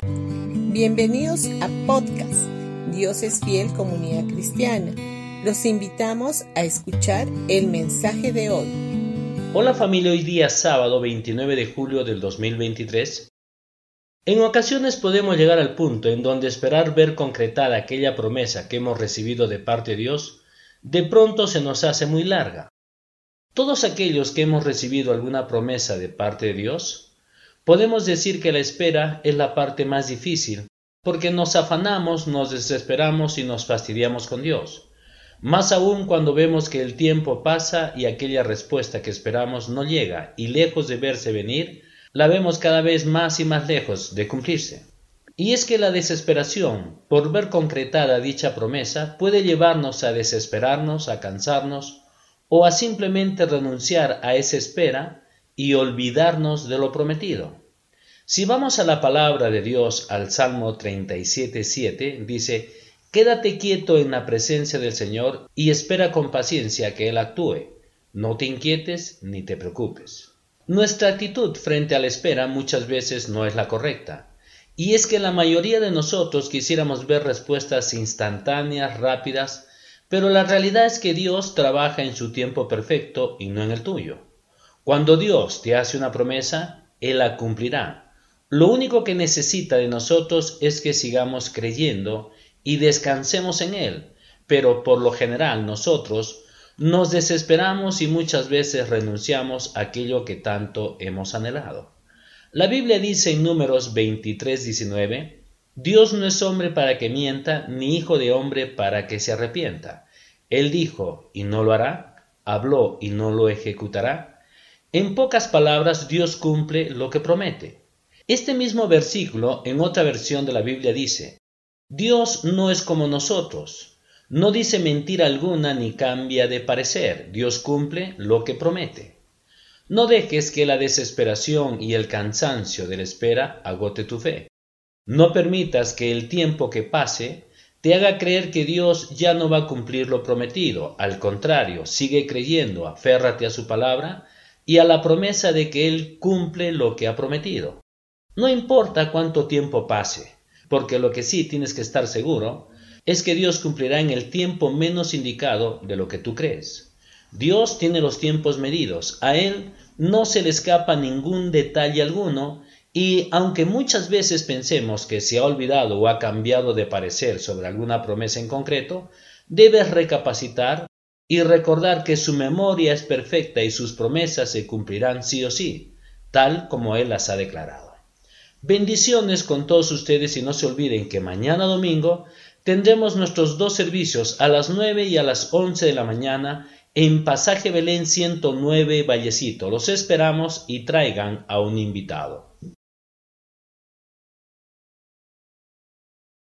Bienvenidos a podcast Dios es fiel comunidad cristiana. Los invitamos a escuchar el mensaje de hoy. Hola familia, hoy día sábado 29 de julio del 2023. En ocasiones podemos llegar al punto en donde esperar ver concretada aquella promesa que hemos recibido de parte de Dios, de pronto se nos hace muy larga. Todos aquellos que hemos recibido alguna promesa de parte de Dios, podemos decir que la espera es la parte más difícil, porque nos afanamos, nos desesperamos y nos fastidiamos con Dios. Más aún cuando vemos que el tiempo pasa y aquella respuesta que esperamos no llega y lejos de verse venir, la vemos cada vez más y más lejos de cumplirse. Y es que la desesperación por ver concretada dicha promesa puede llevarnos a desesperarnos, a cansarnos o a simplemente renunciar a esa espera y olvidarnos de lo prometido. Si vamos a la palabra de Dios al Salmo 37.7, dice, Quédate quieto en la presencia del Señor y espera con paciencia que Él actúe. No te inquietes ni te preocupes. Nuestra actitud frente a la espera muchas veces no es la correcta. Y es que la mayoría de nosotros quisiéramos ver respuestas instantáneas, rápidas, pero la realidad es que Dios trabaja en su tiempo perfecto y no en el tuyo. Cuando Dios te hace una promesa, Él la cumplirá lo único que necesita de nosotros es que sigamos creyendo y descansemos en Él, pero por lo general nosotros nos desesperamos y muchas veces renunciamos a aquello que tanto hemos anhelado. La Biblia dice en números 23, 19, Dios no es hombre para que mienta, ni hijo de hombre para que se arrepienta. Él dijo y no lo hará, habló y no lo ejecutará. En pocas palabras, Dios cumple lo que promete. Este mismo versículo en otra versión de la Biblia dice, Dios no es como nosotros, no dice mentira alguna ni cambia de parecer, Dios cumple lo que promete. No dejes que la desesperación y el cansancio de la espera agote tu fe. No permitas que el tiempo que pase te haga creer que Dios ya no va a cumplir lo prometido. Al contrario, sigue creyendo, aférrate a su palabra y a la promesa de que Él cumple lo que ha prometido. No importa cuánto tiempo pase, porque lo que sí tienes que estar seguro es que Dios cumplirá en el tiempo menos indicado de lo que tú crees. Dios tiene los tiempos medidos, a Él no se le escapa ningún detalle alguno, y aunque muchas veces pensemos que se ha olvidado o ha cambiado de parecer sobre alguna promesa en concreto, debes recapacitar y recordar que su memoria es perfecta y sus promesas se cumplirán sí o sí, tal como Él las ha declarado. Bendiciones con todos ustedes y no se olviden que mañana domingo tendremos nuestros dos servicios a las 9 y a las 11 de la mañana en Pasaje Belén 109 Vallecito. Los esperamos y traigan a un invitado.